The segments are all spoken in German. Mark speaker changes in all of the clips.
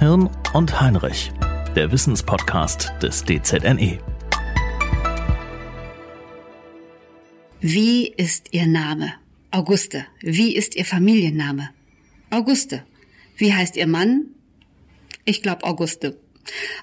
Speaker 1: Hirn und Heinrich, der Wissenspodcast des DZNE.
Speaker 2: Wie ist Ihr Name? Auguste. Wie ist Ihr Familienname? Auguste. Wie heißt Ihr Mann? Ich glaube Auguste.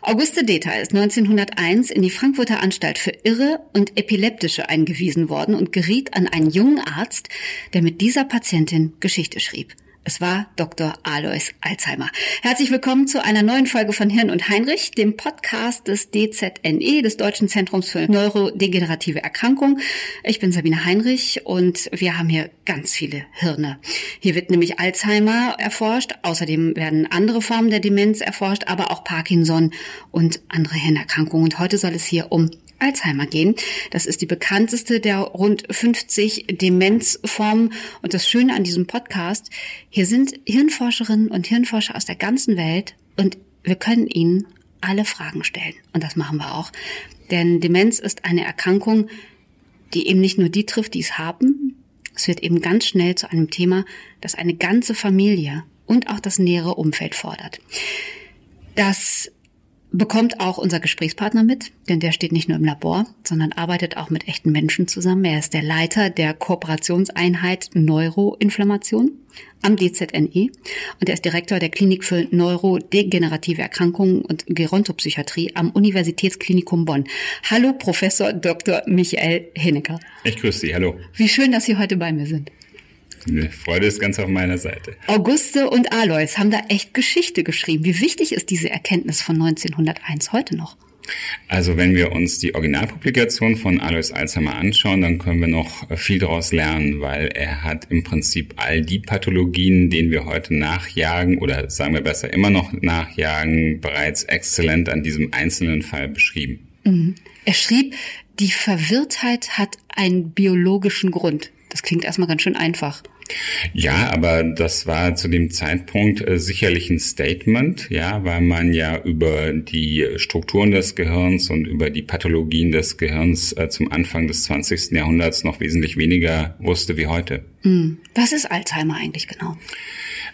Speaker 2: Auguste Deter ist 1901 in die Frankfurter Anstalt für Irre und Epileptische eingewiesen worden und geriet an einen jungen Arzt, der mit dieser Patientin Geschichte schrieb. Es war Dr. Alois Alzheimer. Herzlich willkommen zu einer neuen Folge von Hirn und Heinrich, dem Podcast des DZNE, des Deutschen Zentrums für Neurodegenerative Erkrankungen. Ich bin Sabine Heinrich und wir haben hier ganz viele Hirne. Hier wird nämlich Alzheimer erforscht. Außerdem werden andere Formen der Demenz erforscht, aber auch Parkinson und andere Hirnerkrankungen. Und heute soll es hier um Alzheimer gehen. Das ist die bekannteste der rund 50 Demenzformen. Und das Schöne an diesem Podcast, hier sind Hirnforscherinnen und Hirnforscher aus der ganzen Welt und wir können ihnen alle Fragen stellen. Und das machen wir auch. Denn Demenz ist eine Erkrankung, die eben nicht nur die trifft, die es haben. Es wird eben ganz schnell zu einem Thema, das eine ganze Familie und auch das nähere Umfeld fordert. Das bekommt auch unser Gesprächspartner mit, denn der steht nicht nur im Labor, sondern arbeitet auch mit echten Menschen zusammen. Er ist der Leiter der Kooperationseinheit Neuroinflammation am DZNE und er ist Direktor der Klinik für neurodegenerative Erkrankungen und Gerontopsychiatrie am Universitätsklinikum Bonn. Hallo Professor Dr. Michael Hinnecker.
Speaker 3: Ich grüße Sie, hallo.
Speaker 2: Wie schön, dass Sie heute bei mir sind.
Speaker 3: Freude ist ganz auf meiner Seite.
Speaker 2: Auguste und Alois haben da echt Geschichte geschrieben. Wie wichtig ist diese Erkenntnis von 1901 heute noch?
Speaker 3: Also wenn wir uns die Originalpublikation von Alois Alzheimer anschauen, dann können wir noch viel daraus lernen, weil er hat im Prinzip all die Pathologien, denen wir heute nachjagen oder sagen wir besser immer noch nachjagen, bereits exzellent an diesem einzelnen Fall beschrieben.
Speaker 2: Mhm. Er schrieb, die Verwirrtheit hat einen biologischen Grund. Das klingt erstmal ganz schön einfach.
Speaker 3: Ja, aber das war zu dem Zeitpunkt äh, sicherlich ein Statement, ja, weil man ja über die Strukturen des Gehirns und über die Pathologien des Gehirns äh, zum Anfang des 20. Jahrhunderts noch wesentlich weniger wusste wie heute.
Speaker 2: Hm. Was ist Alzheimer eigentlich genau?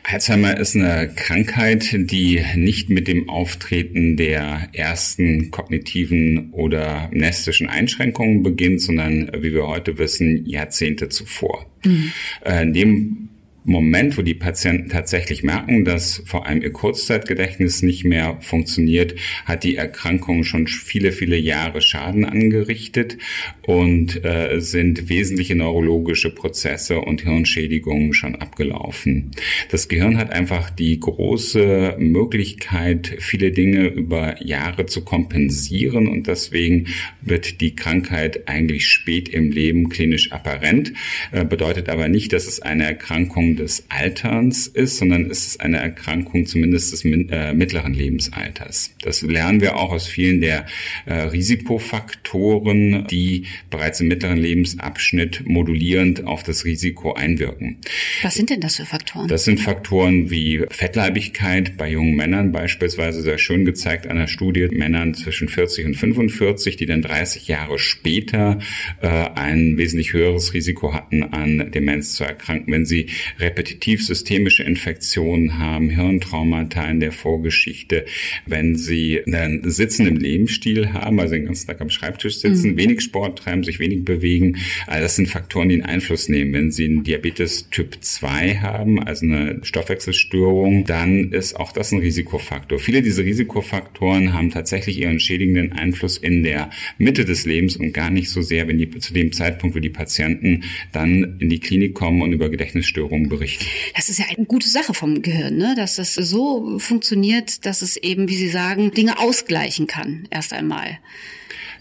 Speaker 3: Alzheimer ist eine Krankheit, die nicht mit dem Auftreten der ersten kognitiven oder mnestischen Einschränkungen beginnt, sondern wie wir heute wissen, Jahrzehnte zuvor. Mhm. In dem Moment, wo die Patienten tatsächlich merken, dass vor allem ihr Kurzzeitgedächtnis nicht mehr funktioniert, hat die Erkrankung schon viele, viele Jahre Schaden angerichtet und äh, sind wesentliche neurologische Prozesse und Hirnschädigungen schon abgelaufen. Das Gehirn hat einfach die große Möglichkeit, viele Dinge über Jahre zu kompensieren und deswegen wird die Krankheit eigentlich spät im Leben klinisch apparent, äh, bedeutet aber nicht, dass es eine Erkrankung des Alterns ist, sondern es ist eine Erkrankung zumindest des äh, mittleren Lebensalters. Das lernen wir auch aus vielen der äh, Risikofaktoren, die bereits im mittleren Lebensabschnitt modulierend auf das Risiko einwirken.
Speaker 2: Was sind denn das für Faktoren?
Speaker 3: Das sind Faktoren wie Fettleibigkeit bei jungen Männern beispielsweise sehr schön gezeigt an einer Studie Männern zwischen 40 und 45, die dann 30 Jahre später äh, ein wesentlich höheres Risiko hatten, an Demenz zu erkranken, wenn sie repetitiv systemische Infektionen haben, Hirntraumata in der Vorgeschichte, wenn sie einen sitzenden Lebensstil haben, also den ganzen Tag am Schreibtisch sitzen, mhm. wenig Sport treiben, sich wenig bewegen, all das sind Faktoren, die einen Einfluss nehmen. Wenn sie einen Diabetes Typ 2 haben, also eine Stoffwechselstörung, dann ist auch das ein Risikofaktor. Viele dieser Risikofaktoren haben tatsächlich ihren schädigenden Einfluss in der Mitte des Lebens und gar nicht so sehr, wenn die zu dem Zeitpunkt, wo die Patienten dann in die Klinik kommen und über Gedächtnisstörungen berichten.
Speaker 2: Das ist ja eine gute Sache vom Gehirn, ne? dass das so funktioniert, dass es eben, wie Sie sagen, Dinge ausgleichen kann, erst einmal.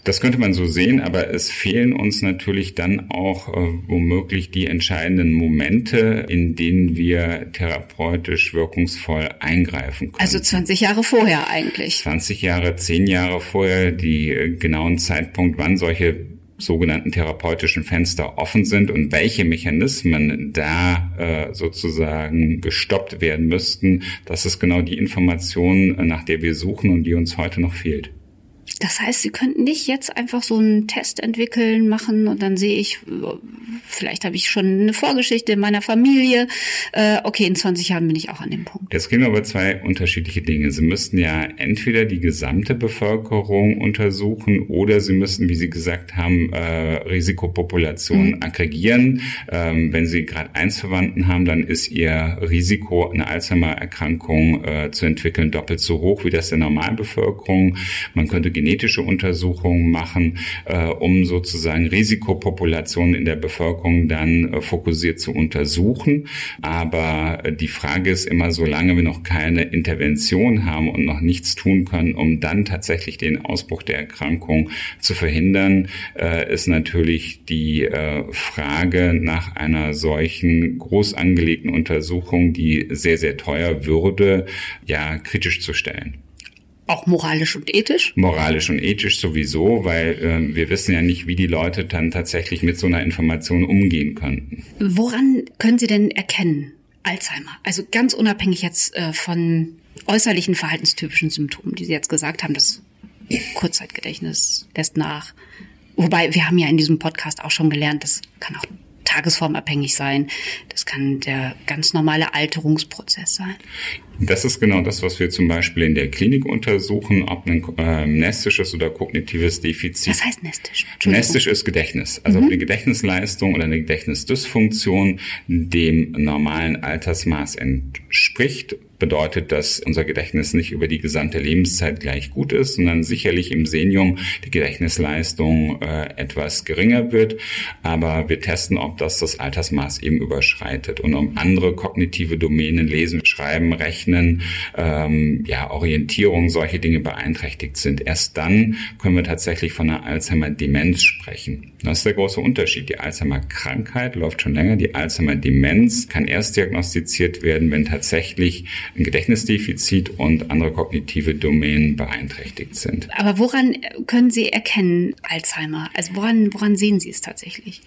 Speaker 3: Das könnte man so sehen, aber es fehlen uns natürlich dann auch äh, womöglich die entscheidenden Momente, in denen wir therapeutisch wirkungsvoll eingreifen können.
Speaker 2: Also 20 Jahre vorher eigentlich.
Speaker 3: 20 Jahre, 10 Jahre vorher, die äh, genauen Zeitpunkt, wann solche sogenannten therapeutischen Fenster offen sind und welche Mechanismen da äh, sozusagen gestoppt werden müssten, das ist genau die Information, nach der wir suchen und die uns heute noch fehlt.
Speaker 2: Das heißt, Sie könnten nicht jetzt einfach so einen Test entwickeln, machen und dann sehe ich, vielleicht habe ich schon eine Vorgeschichte in meiner Familie. Äh, okay, in 20 Jahren bin ich auch an dem Punkt.
Speaker 3: Jetzt gehen wir aber zwei unterschiedliche Dinge. Sie müssten ja entweder die gesamte Bevölkerung untersuchen oder Sie müssten, wie Sie gesagt haben, äh, Risikopopulationen mhm. aggregieren. Ähm, wenn Sie gerade eins Verwandten haben, dann ist Ihr Risiko, eine Alzheimer-Erkrankung äh, zu entwickeln, doppelt so hoch wie das der Normalbevölkerung. Man könnte genetische Untersuchungen machen, äh, um sozusagen Risikopopulationen in der Bevölkerung dann äh, fokussiert zu untersuchen. Aber äh, die Frage ist immer, solange wir noch keine Intervention haben und noch nichts tun können, um dann tatsächlich den Ausbruch der Erkrankung zu verhindern, äh, ist natürlich die äh, Frage nach einer solchen groß angelegten Untersuchung, die sehr, sehr teuer würde, ja kritisch zu stellen.
Speaker 2: Auch moralisch und ethisch?
Speaker 3: Moralisch und ethisch sowieso, weil äh, wir wissen ja nicht, wie die Leute dann tatsächlich mit so einer Information umgehen könnten.
Speaker 2: Woran können Sie denn erkennen, Alzheimer? Also ganz unabhängig jetzt äh, von äußerlichen verhaltenstypischen Symptomen, die Sie jetzt gesagt haben, das Kurzzeitgedächtnis lässt nach. Wobei wir haben ja in diesem Podcast auch schon gelernt, das kann auch tagesformabhängig sein. Das kann der ganz normale Alterungsprozess sein.
Speaker 3: Das ist genau das, was wir zum Beispiel in der Klinik untersuchen, ob ein äh, nestisches oder kognitives Defizit.
Speaker 2: Was heißt nestisch?
Speaker 3: Nestisch ist Gedächtnis. Also mhm. eine Gedächtnisleistung oder eine Gedächtnisdysfunktion dem normalen Altersmaß entspricht bedeutet, dass unser Gedächtnis nicht über die gesamte Lebenszeit gleich gut ist, sondern sicherlich im Senium die Gedächtnisleistung äh, etwas geringer wird. Aber wir testen, ob das das Altersmaß eben überschreitet. Und um andere kognitive Domänen, Lesen, Schreiben, Rechnen, ähm, ja, Orientierung, solche Dinge beeinträchtigt sind. Erst dann können wir tatsächlich von einer Alzheimer-Demenz sprechen. Das ist der große Unterschied. Die Alzheimer-Krankheit läuft schon länger. Die Alzheimer-Demenz kann erst diagnostiziert werden, wenn tatsächlich ein Gedächtnisdefizit und andere kognitive Domänen beeinträchtigt sind.
Speaker 2: Aber woran können Sie erkennen Alzheimer? Also woran, woran sehen Sie es tatsächlich?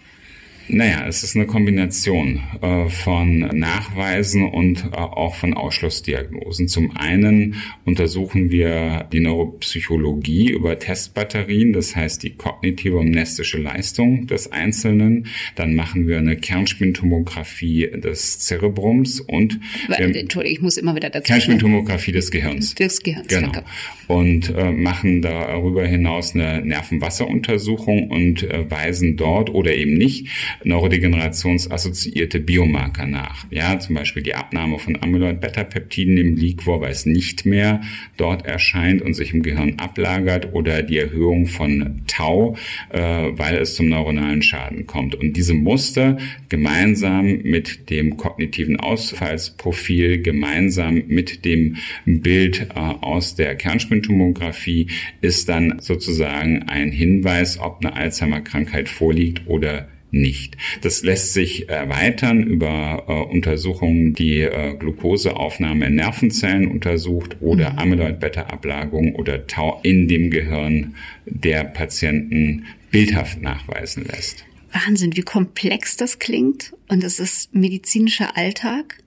Speaker 3: Naja, es ist eine Kombination äh, von Nachweisen und äh, auch von Ausschlussdiagnosen. Zum einen untersuchen wir die Neuropsychologie über Testbatterien, das heißt die kognitive und mnestische Leistung des Einzelnen. Dann machen wir eine Kernspintomographie des Zerebrums und
Speaker 2: ähm, Entschuldigung, ich muss immer wieder dazu.
Speaker 3: Kernspintomographie des Gehirns.
Speaker 2: Des Gehirns.
Speaker 3: Genau. Danke. Und äh, machen darüber hinaus eine Nervenwasseruntersuchung und äh, weisen dort oder eben nicht neurodegenerationsassoziierte Biomarker nach. Ja, zum Beispiel die Abnahme von Amyloid-Beta-Peptiden im Liquor, weil es nicht mehr dort erscheint und sich im Gehirn ablagert oder die Erhöhung von Tau, äh, weil es zum neuronalen Schaden kommt. Und diese Muster gemeinsam mit dem kognitiven Ausfallsprofil, gemeinsam mit dem Bild äh, aus der Kernspintomographie ist dann sozusagen ein Hinweis, ob eine Alzheimer-Krankheit vorliegt oder nicht. Das lässt sich erweitern über äh, Untersuchungen, die äh, Glukoseaufnahme in Nervenzellen untersucht oder mhm. Amyloid-Beta-Ablagerung oder Tau in dem Gehirn der Patienten bildhaft nachweisen lässt.
Speaker 2: Wahnsinn, wie komplex das klingt. Und es ist medizinischer Alltag,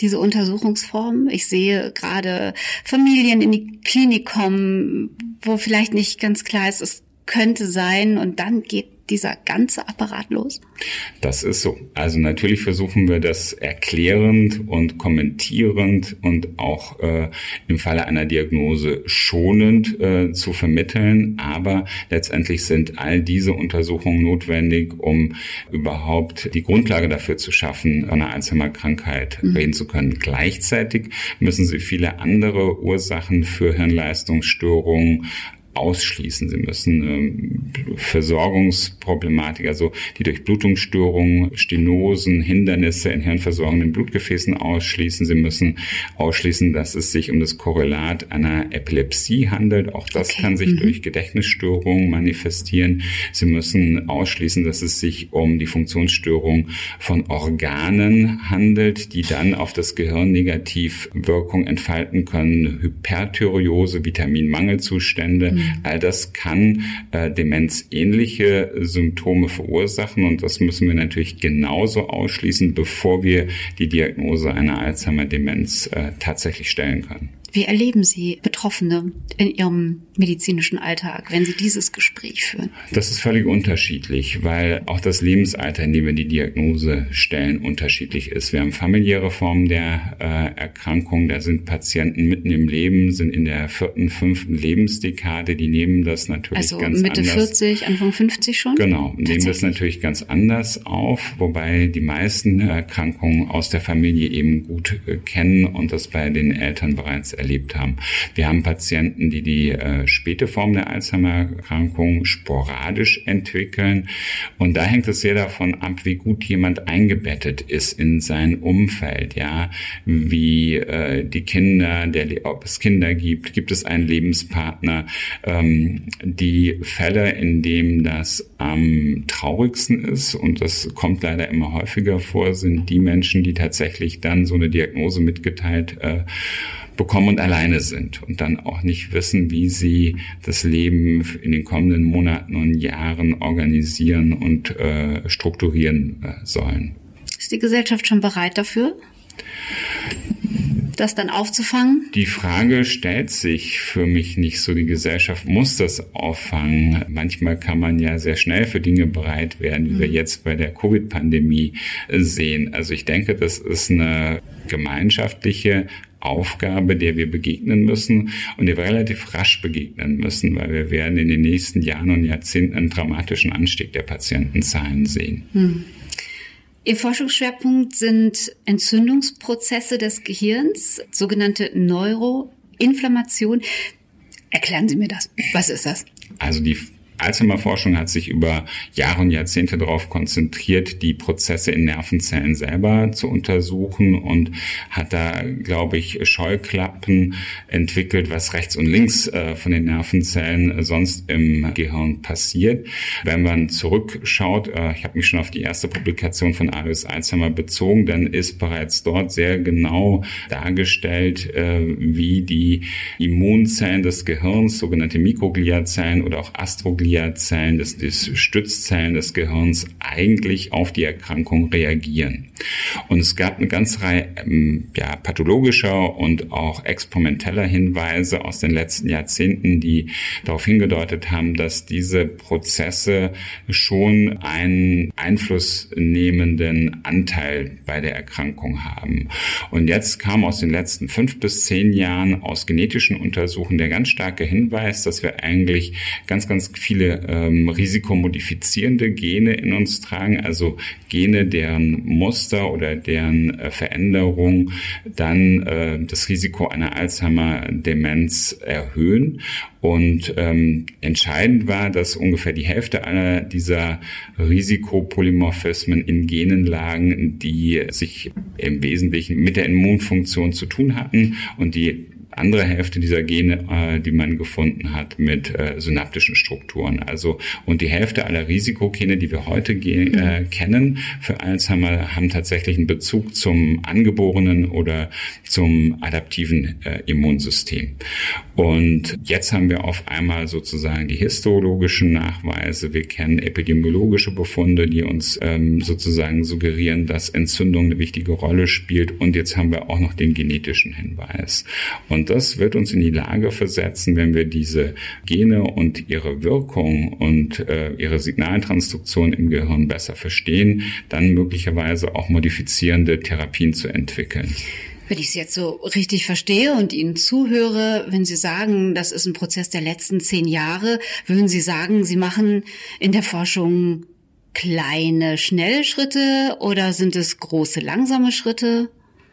Speaker 2: diese Untersuchungsform. Ich sehe gerade Familien in die Klinik kommen, wo vielleicht nicht ganz klar ist, es könnte sein. Und dann geht dieser ganze Apparat los?
Speaker 3: Das ist so. Also natürlich versuchen wir das erklärend und kommentierend und auch äh, im Falle einer Diagnose schonend äh, zu vermitteln. Aber letztendlich sind all diese Untersuchungen notwendig, um überhaupt die Grundlage dafür zu schaffen, von einer Alzheimer-Krankheit mhm. reden zu können. Gleichzeitig müssen sie viele andere Ursachen für Hirnleistungsstörungen ausschließen. Sie müssen ähm, Versorgungsproblematik, also die Durchblutungsstörungen, Stenosen, Hindernisse in hirnversorgenden Blutgefäßen ausschließen. Sie müssen ausschließen, dass es sich um das Korrelat einer Epilepsie handelt. Auch das okay. kann sich mhm. durch Gedächtnisstörungen manifestieren. Sie müssen ausschließen, dass es sich um die Funktionsstörung von Organen handelt, die dann auf das Gehirn negativ Wirkung entfalten können. Hyperthyreose, Vitaminmangelzustände. Mhm. All das kann äh, demenzähnliche Symptome verursachen und das müssen wir natürlich genauso ausschließen, bevor wir die Diagnose einer Alzheimer-Demenz äh, tatsächlich stellen können.
Speaker 2: Wie erleben Sie Betroffene in Ihrem medizinischen Alltag, wenn Sie dieses Gespräch führen?
Speaker 3: Das ist völlig unterschiedlich, weil auch das Lebensalter, in dem wir die Diagnose stellen, unterschiedlich ist. Wir haben familiäre Formen der äh, Erkrankung. Da sind Patienten mitten im Leben, sind in der vierten, fünften Lebensdekade. Die nehmen das natürlich
Speaker 2: also
Speaker 3: ganz
Speaker 2: Mitte
Speaker 3: anders.
Speaker 2: 40, Anfang 50 schon?
Speaker 3: Genau, nehmen das natürlich ganz anders auf, wobei die meisten Erkrankungen aus der Familie eben gut äh, kennen und das bei den Eltern bereits erlebt haben. Wir haben Patienten, die die äh, späte Form der Alzheimer-Erkrankung sporadisch entwickeln. Und da hängt es sehr davon ab, wie gut jemand eingebettet ist in sein Umfeld, ja, wie äh, die Kinder, der, ob es Kinder gibt, gibt es einen Lebenspartner. Ähm, die Fälle, in dem das am traurigsten ist, und das kommt leider immer häufiger vor, sind die Menschen, die tatsächlich dann so eine Diagnose mitgeteilt äh, bekommen und alleine sind und dann auch nicht wissen, wie sie das Leben in den kommenden Monaten und Jahren organisieren und äh, strukturieren äh, sollen.
Speaker 2: Ist die Gesellschaft schon bereit dafür? das dann aufzufangen?
Speaker 3: Die Frage stellt sich für mich nicht so. Die Gesellschaft muss das auffangen. Manchmal kann man ja sehr schnell für Dinge bereit werden, wie mhm. wir jetzt bei der Covid-Pandemie sehen. Also ich denke, das ist eine gemeinschaftliche Aufgabe, der wir begegnen müssen und der wir relativ rasch begegnen müssen, weil wir werden in den nächsten Jahren und Jahrzehnten einen dramatischen Anstieg der Patientenzahlen sehen. Hm.
Speaker 2: Ihr Forschungsschwerpunkt sind Entzündungsprozesse des Gehirns, sogenannte Neuroinflammation. Erklären Sie mir das. Was ist das?
Speaker 3: Also die Alzheimer-Forschung hat sich über Jahre und Jahrzehnte darauf konzentriert, die Prozesse in Nervenzellen selber zu untersuchen und hat da, glaube ich, Scheuklappen entwickelt, was rechts und links äh, von den Nervenzellen sonst im Gehirn passiert. Wenn man zurückschaut, äh, ich habe mich schon auf die erste Publikation von Alois Alzheimer bezogen, dann ist bereits dort sehr genau dargestellt, äh, wie die Immunzellen des Gehirns, sogenannte Mikrogliazellen oder auch Astrogliazellen, Gliazellen, des, des Stützzellen des Gehirns eigentlich auf die Erkrankung reagieren. Und es gab eine ganze Reihe ähm, ja, pathologischer und auch experimenteller Hinweise aus den letzten Jahrzehnten, die darauf hingedeutet haben, dass diese Prozesse schon einen einflussnehmenden Anteil bei der Erkrankung haben. Und jetzt kam aus den letzten fünf bis zehn Jahren aus genetischen Untersuchungen der ganz starke Hinweis, dass wir eigentlich ganz, ganz viele viele ähm, risikomodifizierende Gene in uns tragen, also Gene, deren Muster oder deren äh, Veränderung dann äh, das Risiko einer Alzheimer-Demenz erhöhen. Und ähm, entscheidend war, dass ungefähr die Hälfte aller dieser Risikopolymorphismen in Genen lagen, die sich im Wesentlichen mit der Immunfunktion zu tun hatten und die andere Hälfte dieser Gene, äh, die man gefunden hat, mit äh, synaptischen Strukturen. Also und die Hälfte aller Risikogene, die wir heute äh, kennen für Alzheimer, haben tatsächlich einen Bezug zum angeborenen oder zum adaptiven äh, Immunsystem. Und jetzt haben wir auf einmal sozusagen die histologischen Nachweise. Wir kennen epidemiologische Befunde, die uns ähm, sozusagen suggerieren, dass Entzündung eine wichtige Rolle spielt. Und jetzt haben wir auch noch den genetischen Hinweis. Und und das wird uns in die Lage versetzen, wenn wir diese Gene und ihre Wirkung und äh, ihre Signaltransduktion im Gehirn besser verstehen, dann möglicherweise auch modifizierende Therapien zu entwickeln.
Speaker 2: Wenn ich Sie jetzt so richtig verstehe und Ihnen zuhöre, wenn Sie sagen, das ist ein Prozess der letzten zehn Jahre, würden Sie sagen, Sie machen in der Forschung kleine, schnelle Schritte oder sind es große, langsame Schritte?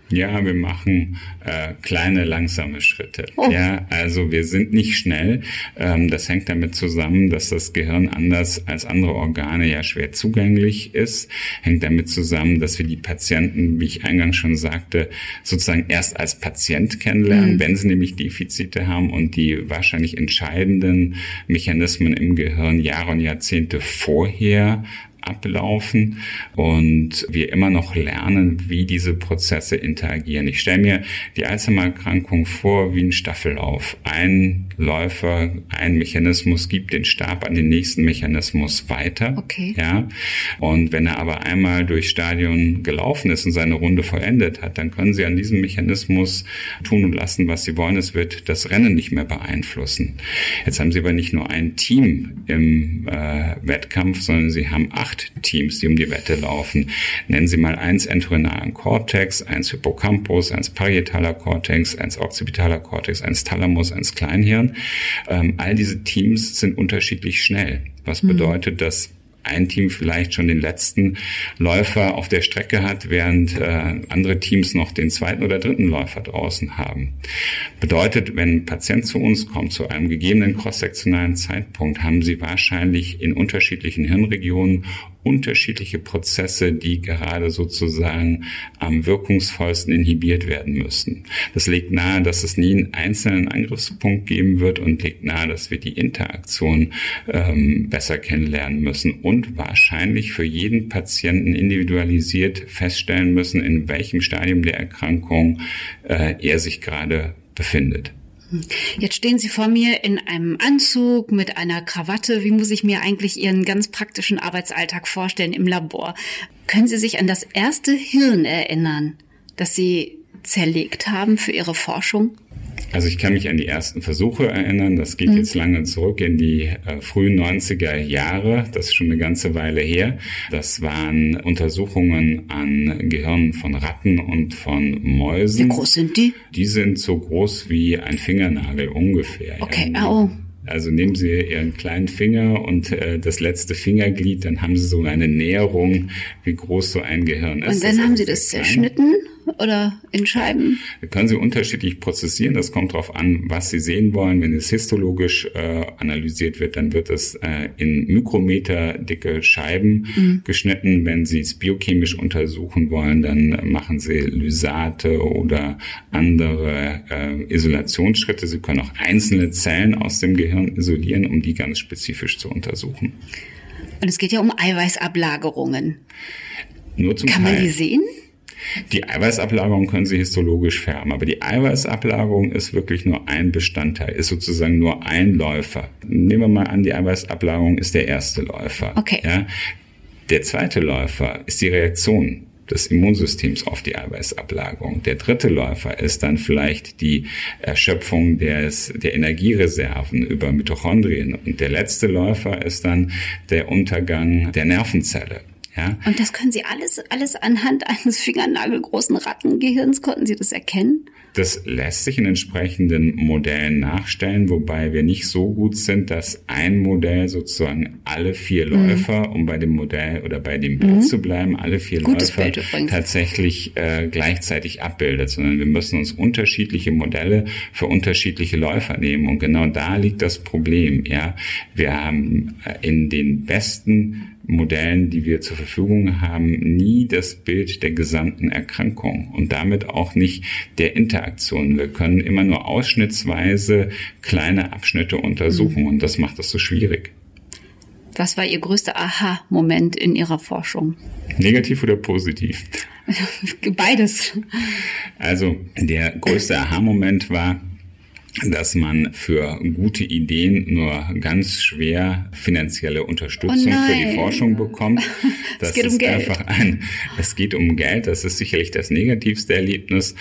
Speaker 3: Ja, wir machen äh, kleine, langsame Schritte. Oh. Ja, also wir sind nicht schnell. Ähm, das hängt damit zusammen, dass das Gehirn anders als andere Organe ja schwer zugänglich ist. Hängt damit zusammen, dass wir die Patienten, wie ich eingangs schon sagte, sozusagen erst als Patient kennenlernen, mhm. wenn sie nämlich Defizite haben und die wahrscheinlich entscheidenden Mechanismen im Gehirn Jahre und Jahrzehnte vorher ablaufen und wir immer noch lernen, wie diese Prozesse interagieren. Ich stelle mir die Alzheimer-Erkrankung vor wie ein Staffellauf. Ein Läufer, ein Mechanismus gibt den Stab an den nächsten Mechanismus weiter.
Speaker 2: Okay.
Speaker 3: Ja. Und wenn er aber einmal durch Stadion gelaufen ist und seine Runde vollendet hat, dann können Sie an diesem Mechanismus tun und lassen, was Sie wollen. Es wird das Rennen nicht mehr beeinflussen. Jetzt haben Sie aber nicht nur ein Team im äh, Wettkampf, sondern Sie haben acht Teams, die um die Wette laufen. Nennen Sie mal eins entorhinalen Cortex, eins Hippocampus, eins parietaler Cortex, eins occipitaler Cortex, eins Thalamus, eins Kleinhirn. Ähm, all diese Teams sind unterschiedlich schnell. Was mhm. bedeutet, dass ein Team vielleicht schon den letzten Läufer auf der Strecke hat, während äh, andere Teams noch den zweiten oder dritten Läufer draußen haben. Bedeutet, wenn ein Patient zu uns kommt, zu einem gegebenen cross-sektionalen Zeitpunkt, haben sie wahrscheinlich in unterschiedlichen Hirnregionen unterschiedliche Prozesse, die gerade sozusagen am wirkungsvollsten inhibiert werden müssen. Das legt nahe, dass es nie einen einzelnen Angriffspunkt geben wird und legt nahe, dass wir die Interaktion ähm, besser kennenlernen müssen und wahrscheinlich für jeden Patienten individualisiert feststellen müssen, in welchem Stadium der Erkrankung äh, er sich gerade befindet.
Speaker 2: Jetzt stehen Sie vor mir in einem Anzug mit einer Krawatte. Wie muss ich mir eigentlich Ihren ganz praktischen Arbeitsalltag vorstellen im Labor? Können Sie sich an das erste Hirn erinnern, das Sie zerlegt haben für Ihre Forschung?
Speaker 3: Also ich kann mich an die ersten Versuche erinnern. Das geht mhm. jetzt lange zurück in die äh, frühen 90er Jahre. Das ist schon eine ganze Weile her. Das waren Untersuchungen an Gehirnen von Ratten und von Mäusen.
Speaker 2: Wie groß sind die?
Speaker 3: Die sind so groß wie ein Fingernagel ungefähr.
Speaker 2: Okay, ja. oh.
Speaker 3: Also nehmen Sie Ihren kleinen Finger und äh, das letzte Fingerglied, dann haben Sie so eine Näherung, wie groß so ein Gehirn ist.
Speaker 2: Und dann haben Sie das zerschnitten oder in Scheiben?
Speaker 3: Können Sie unterschiedlich prozessieren. Das kommt darauf an, was Sie sehen wollen. Wenn es histologisch äh, analysiert wird, dann wird es äh, in Mikrometer dicke Scheiben mhm. geschnitten. Wenn Sie es biochemisch untersuchen wollen, dann machen Sie Lysate oder andere äh, Isolationsschritte. Sie können auch einzelne Zellen aus dem Gehirn isolieren, um die ganz spezifisch zu untersuchen.
Speaker 2: Und es geht ja um Eiweißablagerungen.
Speaker 3: Nur zum
Speaker 2: Kann
Speaker 3: Teil.
Speaker 2: man die sehen?
Speaker 3: Die Eiweißablagerung können Sie histologisch färben, aber die Eiweißablagerung ist wirklich nur ein Bestandteil, ist sozusagen nur ein Läufer. Nehmen wir mal an, die Eiweißablagerung ist der erste Läufer.
Speaker 2: Okay.
Speaker 3: Ja? Der zweite Läufer ist die Reaktion des Immunsystems auf die Eiweißablagerung. Der dritte Läufer ist dann vielleicht die Erschöpfung des, der Energiereserven über Mitochondrien. Und der letzte Läufer ist dann der Untergang der Nervenzelle. Ja?
Speaker 2: Und das können Sie alles, alles anhand eines fingernagelgroßen Rattengehirns, konnten Sie das erkennen?
Speaker 3: Das lässt sich in entsprechenden Modellen nachstellen, wobei wir nicht so gut sind, dass ein Modell sozusagen alle vier mhm. Läufer, mhm. um bei dem Modell oder bei dem Bild mhm. zu bleiben, alle vier
Speaker 2: Gutes
Speaker 3: Läufer tatsächlich äh, gleichzeitig abbildet, sondern wir müssen uns unterschiedliche Modelle für unterschiedliche Läufer nehmen. Und genau da liegt das Problem. Ja, wir haben äh, in den besten Modellen, die wir zur Verfügung haben, nie das Bild der gesamten Erkrankung und damit auch nicht der Interaktion. Wir können immer nur ausschnittsweise kleine Abschnitte untersuchen mhm. und das macht es so schwierig.
Speaker 2: Was war Ihr größter Aha-Moment in Ihrer Forschung?
Speaker 3: Negativ oder positiv?
Speaker 2: Beides.
Speaker 3: Also der größte Aha-Moment war, dass man für gute Ideen nur ganz schwer finanzielle Unterstützung
Speaker 2: oh
Speaker 3: für die Forschung bekommt.
Speaker 2: Das es geht um Geld. einfach
Speaker 3: ein, es geht um Geld. Das ist sicherlich das negativste Erlebnis.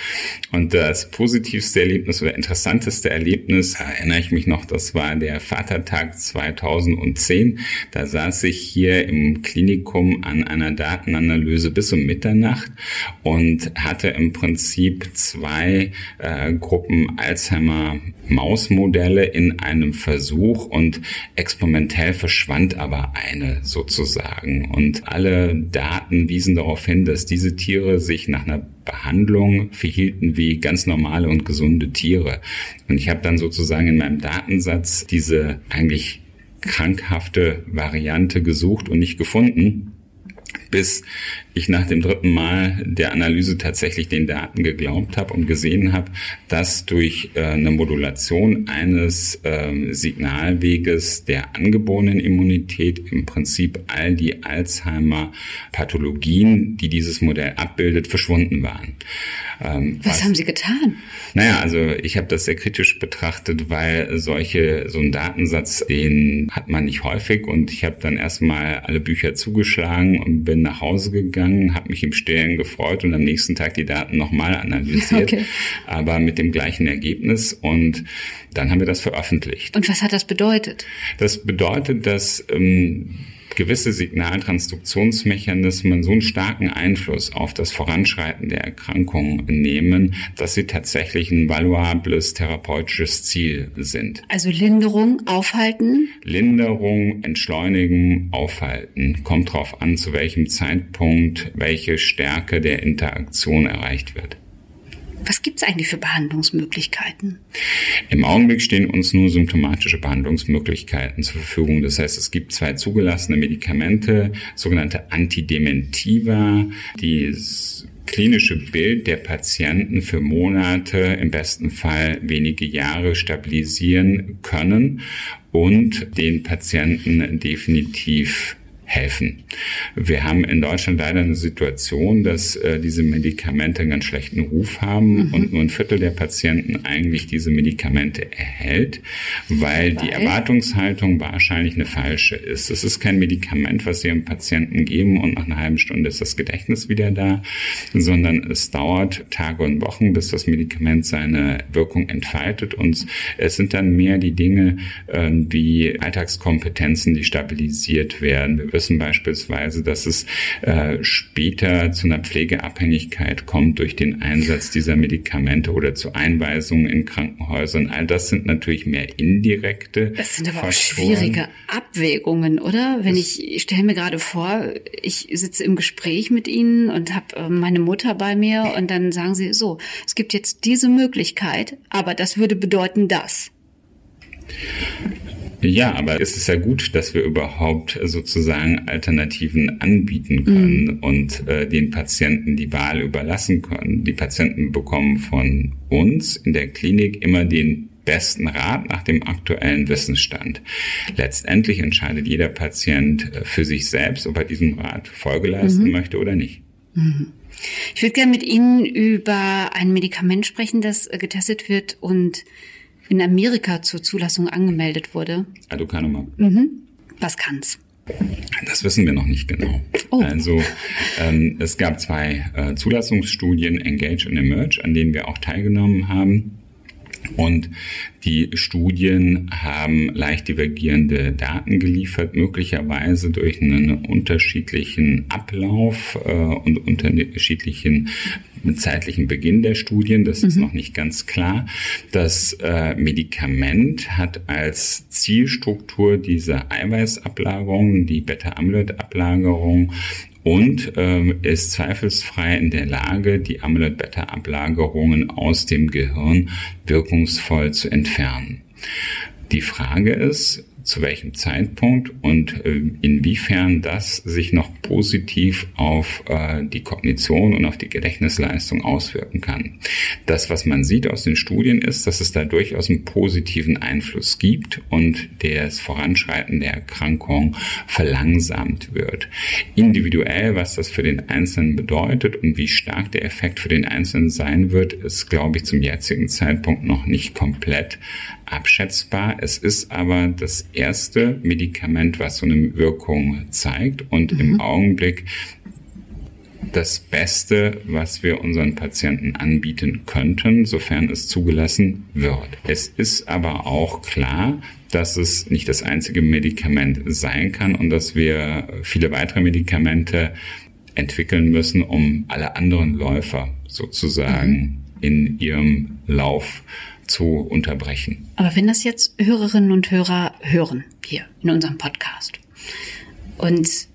Speaker 3: Und das positivste Erlebnis oder interessanteste Erlebnis, erinnere ich mich noch, das war der Vatertag 2010. Da saß ich hier im Klinikum an einer Datenanalyse bis um Mitternacht und hatte im Prinzip zwei äh, Gruppen Alzheimer Mausmodelle in einem Versuch und experimentell verschwand aber eine sozusagen. Und alle Daten wiesen darauf hin, dass diese Tiere sich nach einer Behandlung verhielten wie ganz normale und gesunde Tiere. Und ich habe dann sozusagen in meinem Datensatz diese eigentlich krankhafte Variante gesucht und nicht gefunden bis ich nach dem dritten Mal der Analyse tatsächlich den Daten geglaubt habe und gesehen habe, dass durch äh, eine Modulation eines äh, Signalweges der angeborenen Immunität im Prinzip all die Alzheimer-Pathologien, die dieses Modell abbildet, verschwunden waren.
Speaker 2: Ähm, was, was haben Sie getan?
Speaker 3: Naja, also ich habe das sehr kritisch betrachtet, weil solche so ein Datensatz, den hat man nicht häufig und ich habe dann erstmal alle Bücher zugeschlagen und bin nach Hause gegangen, habe mich im Stillen gefreut und am nächsten Tag die Daten nochmal analysiert, okay. aber mit dem gleichen Ergebnis und dann haben wir das veröffentlicht.
Speaker 2: Und was hat das bedeutet?
Speaker 3: Das bedeutet, dass ähm, gewisse Signaltransduktionsmechanismen so einen starken Einfluss auf das Voranschreiten der Erkrankung nehmen, dass sie tatsächlich ein valuables therapeutisches Ziel sind.
Speaker 2: Also Linderung, aufhalten?
Speaker 3: Linderung, entschleunigen, aufhalten. Kommt darauf an, zu welchem Zeitpunkt welche Stärke der Interaktion erreicht wird.
Speaker 2: Was gibt es eigentlich für Behandlungsmöglichkeiten?
Speaker 3: Im Augenblick stehen uns nur symptomatische Behandlungsmöglichkeiten zur Verfügung. Das heißt, es gibt zwei zugelassene Medikamente, sogenannte Antidementiva, die klinische Bild der Patienten für Monate, im besten Fall wenige Jahre stabilisieren können und den Patienten definitiv helfen. Wir haben in Deutschland leider eine Situation, dass äh, diese Medikamente einen ganz schlechten Ruf haben mhm. und nur ein Viertel der Patienten eigentlich diese Medikamente erhält, weil, weil, die Erwartungshaltung wahrscheinlich eine falsche ist. Es ist kein Medikament, was Sie dem Patienten geben und nach einer halben Stunde ist das Gedächtnis wieder da, sondern es dauert Tage und Wochen, bis das Medikament seine Wirkung entfaltet und es sind dann mehr die Dinge äh, wie Alltagskompetenzen, die stabilisiert werden. Wir wissen beispielsweise, dass es äh, später zu einer Pflegeabhängigkeit kommt durch den Einsatz dieser Medikamente oder zu Einweisungen in Krankenhäusern. All das sind natürlich mehr indirekte.
Speaker 2: Das sind aber Faktoren. auch schwierige Abwägungen, oder? Wenn das ich, ich stelle mir gerade vor, ich sitze im Gespräch mit Ihnen und habe äh, meine Mutter bei mir und dann sagen Sie so, es gibt jetzt diese Möglichkeit, aber das würde bedeuten das.
Speaker 3: Ja, aber es ist ja gut, dass wir überhaupt sozusagen Alternativen anbieten können mhm. und äh, den Patienten die Wahl überlassen können. Die Patienten bekommen von uns in der Klinik immer den besten Rat nach dem aktuellen Wissensstand. Letztendlich entscheidet jeder Patient äh, für sich selbst, ob er diesem Rat Folge leisten mhm. möchte oder nicht.
Speaker 2: Mhm. Ich würde gerne mit Ihnen über ein Medikament sprechen, das äh, getestet wird und in Amerika zur Zulassung angemeldet wurde.
Speaker 3: Aducanumab.
Speaker 2: Mhm. Was kann's?
Speaker 3: Das wissen wir noch nicht genau. Oh. Also ähm, es gab zwei äh, Zulassungsstudien, Engage und Emerge, an denen wir auch teilgenommen haben. Und die Studien haben leicht divergierende Daten geliefert, möglicherweise durch einen unterschiedlichen Ablauf äh, und unterschiedlichen zeitlichen Beginn der Studien. Das mhm. ist noch nicht ganz klar. Das äh, Medikament hat als Zielstruktur diese Eiweißablagerung, die Beta-Amyloid-Ablagerung und ähm, ist zweifelsfrei in der Lage, die Amyloid-Beta-Ablagerungen aus dem Gehirn wirkungsvoll zu entfernen. Die Frage ist, zu welchem Zeitpunkt und äh, inwiefern das sich noch positiv auf äh, die Kognition und auf die Gedächtnisleistung auswirken kann. Das, was man sieht aus den Studien, ist, dass es da durchaus einen positiven Einfluss gibt und das Voranschreiten der Erkrankung verlangsamt wird. Individuell, was das für den Einzelnen bedeutet und wie stark der Effekt für den Einzelnen sein wird, ist, glaube ich, zum jetzigen Zeitpunkt noch nicht komplett abschätzbar. Es ist aber das erste Medikament, was so eine Wirkung zeigt und mhm. im Augenblick das Beste, was wir unseren Patienten anbieten könnten, sofern es zugelassen wird. Es ist aber auch klar, dass es nicht das einzige Medikament sein kann und dass wir viele weitere Medikamente entwickeln müssen, um alle anderen Läufer sozusagen mhm. in ihrem Lauf zu unterbrechen.
Speaker 2: Aber wenn das jetzt Hörerinnen und Hörer hören, hier in unserem Podcast, und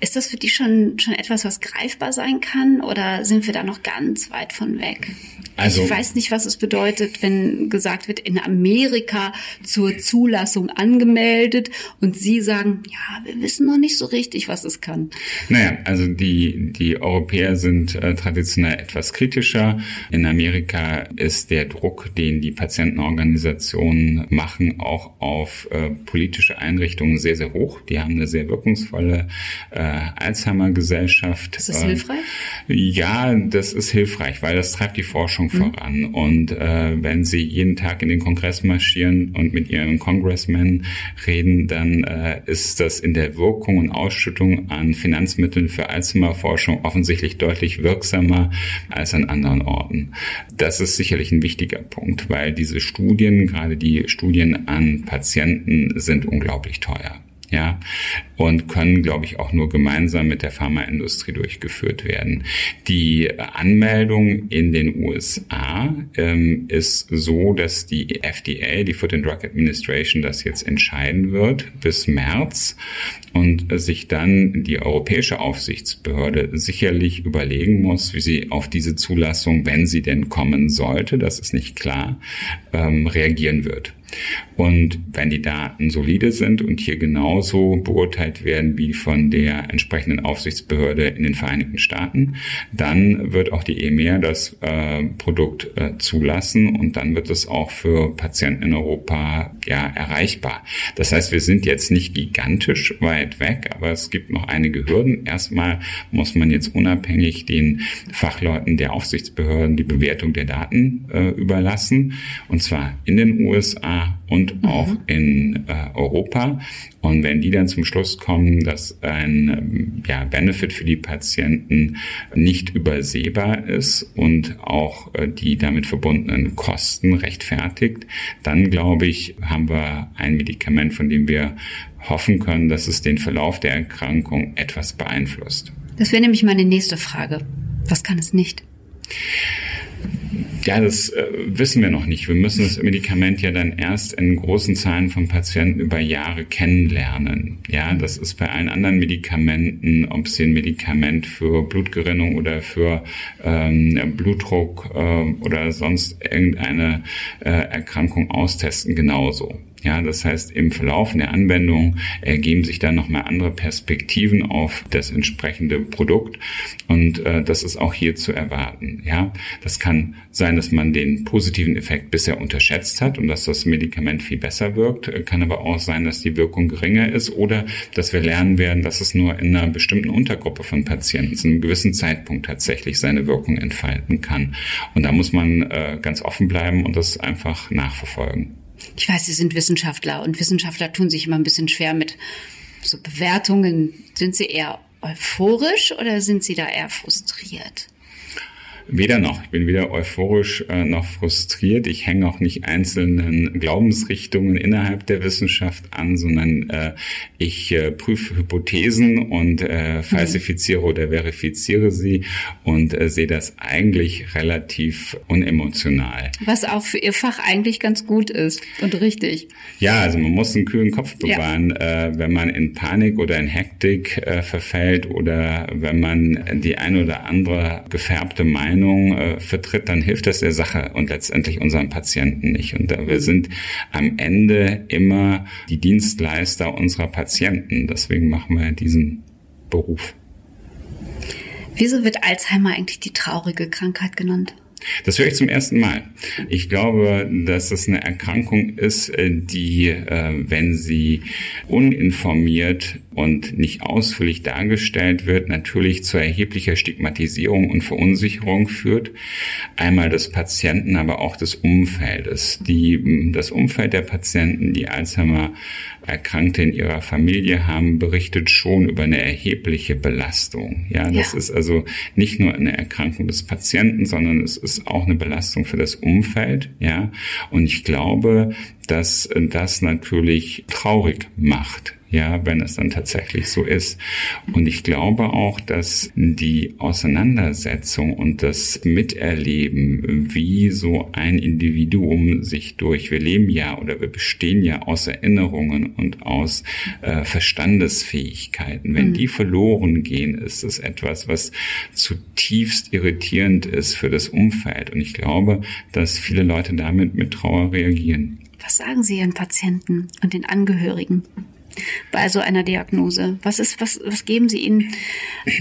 Speaker 2: ist das für die schon, schon etwas, was greifbar sein kann oder sind wir da noch ganz weit von weg? Also, ich weiß nicht, was es bedeutet, wenn gesagt wird, in Amerika zur Zulassung angemeldet und Sie sagen, ja, wir wissen noch nicht so richtig, was es kann.
Speaker 3: Naja, also die, die Europäer sind äh, traditionell etwas kritischer. In Amerika ist der Druck, den die Patientenorganisationen machen, auch auf äh, politische Einrichtungen sehr, sehr hoch. Die haben eine sehr wirkungsvolle äh, Alzheimer-Gesellschaft.
Speaker 2: Ist das hilfreich?
Speaker 3: Ja, das ist hilfreich, weil das treibt die Forschung mhm. voran. Und äh, wenn Sie jeden Tag in den Kongress marschieren und mit Ihren Congressmen reden, dann äh, ist das in der Wirkung und Ausschüttung an Finanzmitteln für Alzheimer-Forschung offensichtlich deutlich wirksamer als an anderen Orten. Das ist sicherlich ein wichtiger Punkt, weil diese Studien, gerade die Studien an Patienten, sind unglaublich teuer ja, und können, glaube ich, auch nur gemeinsam mit der Pharmaindustrie durchgeführt werden. Die Anmeldung in den USA ähm, ist so, dass die FDA, die Food and Drug Administration, das jetzt entscheiden wird bis März und sich dann die europäische Aufsichtsbehörde sicherlich überlegen muss, wie sie auf diese Zulassung, wenn sie denn kommen sollte, das ist nicht klar, ähm, reagieren wird. Und wenn die Daten solide sind und hier genauso beurteilt werden wie von der entsprechenden Aufsichtsbehörde in den Vereinigten Staaten, dann wird auch die EMEA das äh, Produkt äh, zulassen und dann wird es auch für Patienten in Europa ja erreichbar. Das heißt, wir sind jetzt nicht gigantisch weit weg, aber es gibt noch einige Hürden. Erstmal muss man jetzt unabhängig den Fachleuten der Aufsichtsbehörden die Bewertung der Daten äh, überlassen und zwar in den USA und mhm. auch in äh, Europa. Und wenn die dann zum Schluss kommen, dass ein ähm, ja, Benefit für die Patienten nicht übersehbar ist und auch äh, die damit verbundenen Kosten rechtfertigt, dann glaube ich, haben wir ein Medikament, von dem wir hoffen können, dass es den Verlauf der Erkrankung etwas beeinflusst.
Speaker 2: Das wäre nämlich meine nächste Frage. Was kann es nicht?
Speaker 3: Ja, das äh, wissen wir noch nicht. Wir müssen das Medikament ja dann erst in großen Zahlen von Patienten über Jahre kennenlernen. Ja, das ist bei allen anderen Medikamenten, ob sie ein Medikament für Blutgerinnung oder für ähm, Blutdruck äh, oder sonst irgendeine äh, Erkrankung austesten, genauso. Ja, das heißt, im Verlauf der Anwendung ergeben sich dann nochmal andere Perspektiven auf das entsprechende Produkt. Und äh, das ist auch hier zu erwarten. Ja, das kann sein, dass man den positiven Effekt bisher unterschätzt hat und dass das Medikament viel besser wirkt. Kann aber auch sein, dass die Wirkung geringer ist oder dass wir lernen werden, dass es nur in einer bestimmten Untergruppe von Patienten zu einem gewissen Zeitpunkt tatsächlich seine Wirkung entfalten kann. Und da muss man äh, ganz offen bleiben und das einfach nachverfolgen.
Speaker 2: Ich weiß, Sie sind Wissenschaftler und Wissenschaftler tun sich immer ein bisschen schwer mit so Bewertungen. Sind Sie eher euphorisch oder sind Sie da eher frustriert?
Speaker 3: Weder noch. Ich bin weder euphorisch äh, noch frustriert. Ich hänge auch nicht einzelnen Glaubensrichtungen innerhalb der Wissenschaft an, sondern äh, ich äh, prüfe Hypothesen und äh, falsifiziere mhm. oder verifiziere sie und äh, sehe das eigentlich relativ unemotional.
Speaker 2: Was auch für Ihr Fach eigentlich ganz gut ist und richtig.
Speaker 3: Ja, also man muss einen kühlen Kopf bewahren, ja. äh, wenn man in Panik oder in Hektik äh, verfällt oder wenn man die eine oder andere gefärbte Meinung Meinung äh, vertritt, dann hilft das der Sache und letztendlich unseren Patienten nicht. Und äh, wir sind am Ende immer die Dienstleister unserer Patienten. Deswegen machen wir diesen Beruf.
Speaker 2: Wieso wird Alzheimer eigentlich die traurige Krankheit genannt?
Speaker 3: Das höre ich zum ersten Mal. Ich glaube, dass es eine Erkrankung ist, äh, die, äh, wenn sie uninformiert und nicht ausführlich dargestellt wird, natürlich zu erheblicher Stigmatisierung und Verunsicherung führt. Einmal des Patienten, aber auch des Umfeldes. Die, das Umfeld der Patienten, die Alzheimer Erkrankte in ihrer Familie haben, berichtet schon über eine erhebliche Belastung. Ja, das ja. ist also nicht nur eine Erkrankung des Patienten, sondern es ist auch eine Belastung für das Umfeld. Ja, und ich glaube, dass das natürlich traurig macht ja, wenn es dann tatsächlich so ist. Und ich glaube auch, dass die Auseinandersetzung und das Miterleben, wie so ein Individuum sich durch, wir leben ja oder wir bestehen ja aus Erinnerungen und aus äh, Verstandesfähigkeiten. Wenn mhm. die verloren gehen, ist es etwas, was zutiefst irritierend ist für das Umfeld. Und ich glaube, dass viele Leute damit mit Trauer reagieren.
Speaker 2: Was sagen Sie Ihren Patienten und den Angehörigen? Bei so einer Diagnose? Was ist, was, was geben Sie ihnen,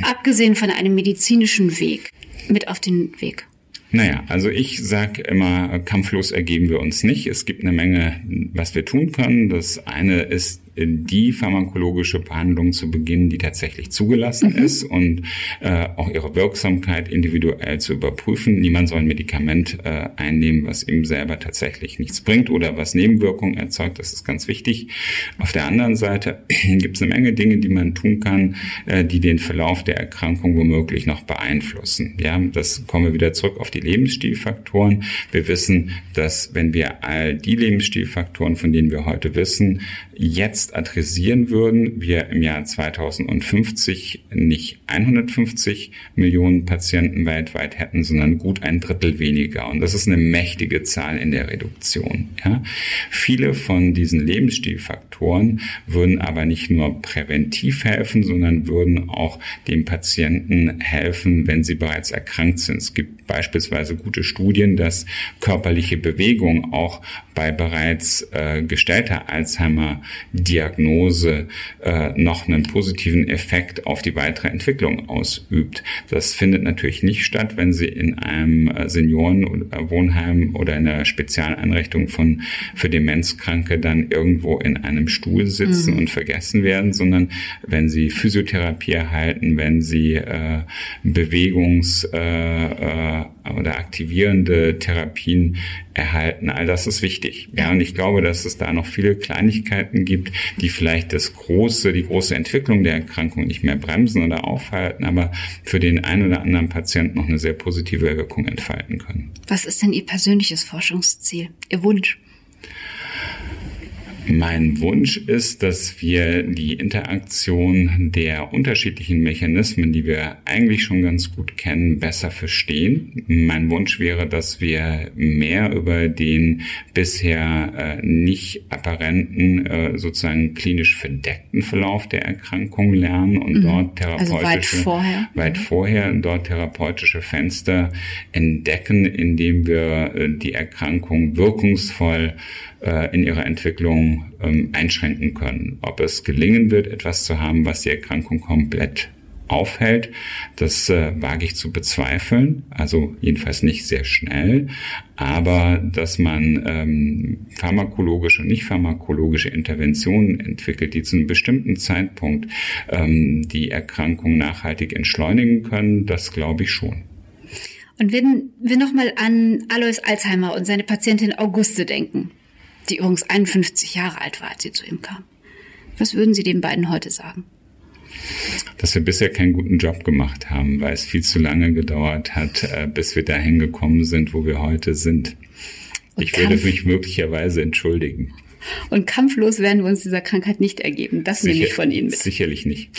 Speaker 2: abgesehen von einem medizinischen Weg, mit auf den Weg?
Speaker 3: Naja, also ich sage immer, kampflos ergeben wir uns nicht. Es gibt eine Menge, was wir tun können. Das eine ist die pharmakologische Behandlung zu beginnen, die tatsächlich zugelassen mhm. ist und äh, auch ihre Wirksamkeit individuell zu überprüfen. Niemand soll ein Medikament äh, einnehmen, was ihm selber tatsächlich nichts bringt oder was Nebenwirkungen erzeugt. Das ist ganz wichtig. Auf der anderen Seite gibt es eine Menge Dinge, die man tun kann, äh, die den Verlauf der Erkrankung womöglich noch beeinflussen. Ja, das kommen wir wieder zurück auf die Lebensstilfaktoren. Wir wissen, dass wenn wir all die Lebensstilfaktoren, von denen wir heute wissen, jetzt adressieren würden, wir im Jahr 2050 nicht 150 Millionen Patienten weltweit hätten, sondern gut ein Drittel weniger. Und das ist eine mächtige Zahl in der Reduktion. Ja. Viele von diesen Lebensstilfaktoren würden aber nicht nur präventiv helfen, sondern würden auch dem Patienten helfen, wenn sie bereits erkrankt sind. Es gibt beispielsweise gute Studien, dass körperliche Bewegung auch bei bereits äh, gestellter Alzheimer-Diagnose äh, noch einen positiven Effekt auf die weitere Entwicklung ausübt. Das findet natürlich nicht statt, wenn Sie in einem äh, Seniorenwohnheim oder in einer Spezialeinrichtung von für Demenzkranke dann irgendwo in einem Stuhl sitzen mhm. und vergessen werden, sondern wenn Sie Physiotherapie erhalten, wenn Sie äh, Bewegungs- äh, äh, oder aktivierende Therapien erhalten. All das ist wichtig. Ja, und ich glaube, dass es da noch viele Kleinigkeiten gibt, die vielleicht das große, die große Entwicklung der Erkrankung nicht mehr bremsen oder aufhalten, aber für den einen oder anderen Patienten noch eine sehr positive Wirkung entfalten können.
Speaker 2: Was ist denn Ihr persönliches Forschungsziel, Ihr Wunsch?
Speaker 3: Mein Wunsch ist, dass wir die Interaktion der unterschiedlichen Mechanismen, die wir eigentlich schon ganz gut kennen, besser verstehen. Mein Wunsch wäre, dass wir mehr über den bisher äh, nicht apparenten, äh, sozusagen klinisch verdeckten Verlauf der Erkrankung lernen und mhm. dort therapeutische, also weit
Speaker 2: vorher,
Speaker 3: weit vorher dort therapeutische Fenster entdecken, indem wir äh, die Erkrankung wirkungsvoll äh, in ihrer Entwicklung ähm, einschränken können. Ob es gelingen wird, etwas zu haben, was die Erkrankung komplett aufhält, das äh, wage ich zu bezweifeln. Also jedenfalls nicht sehr schnell, aber dass man ähm, pharmakologische und nicht pharmakologische Interventionen entwickelt, die zu einem bestimmten Zeitpunkt ähm, die Erkrankung nachhaltig entschleunigen können, das glaube ich schon.
Speaker 2: Und wenn wir nochmal an Alois Alzheimer und seine Patientin Auguste denken, die übrigens 51 Jahre alt war, als sie zu ihm kam. Was würden Sie den beiden heute sagen?
Speaker 3: Dass wir bisher keinen guten Job gemacht haben, weil es viel zu lange gedauert hat, äh, bis wir dahin gekommen sind, wo wir heute sind. Und ich würde mich möglicherweise entschuldigen.
Speaker 2: Und kampflos werden wir uns dieser Krankheit nicht ergeben. Das Sicher, nehme ich von Ihnen mit.
Speaker 3: Sicherlich nicht.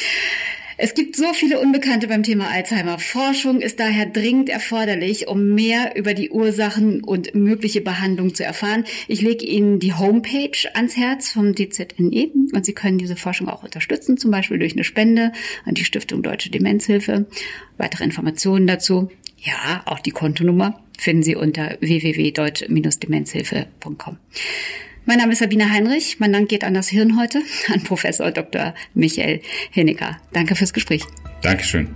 Speaker 2: Es gibt so viele Unbekannte beim Thema Alzheimer. Forschung ist daher dringend erforderlich, um mehr über die Ursachen und mögliche Behandlung zu erfahren. Ich lege Ihnen die Homepage ans Herz vom DZNE und Sie können diese Forschung auch unterstützen, zum Beispiel durch eine Spende an die Stiftung Deutsche Demenzhilfe. Weitere Informationen dazu, ja, auch die Kontonummer finden Sie unter www.deutsche-demenzhilfe.com. Mein Name ist Sabine Heinrich. Mein Dank geht an das Hirn heute, an Professor Dr. Michael Hinnecker. Danke fürs Gespräch.
Speaker 3: Dankeschön.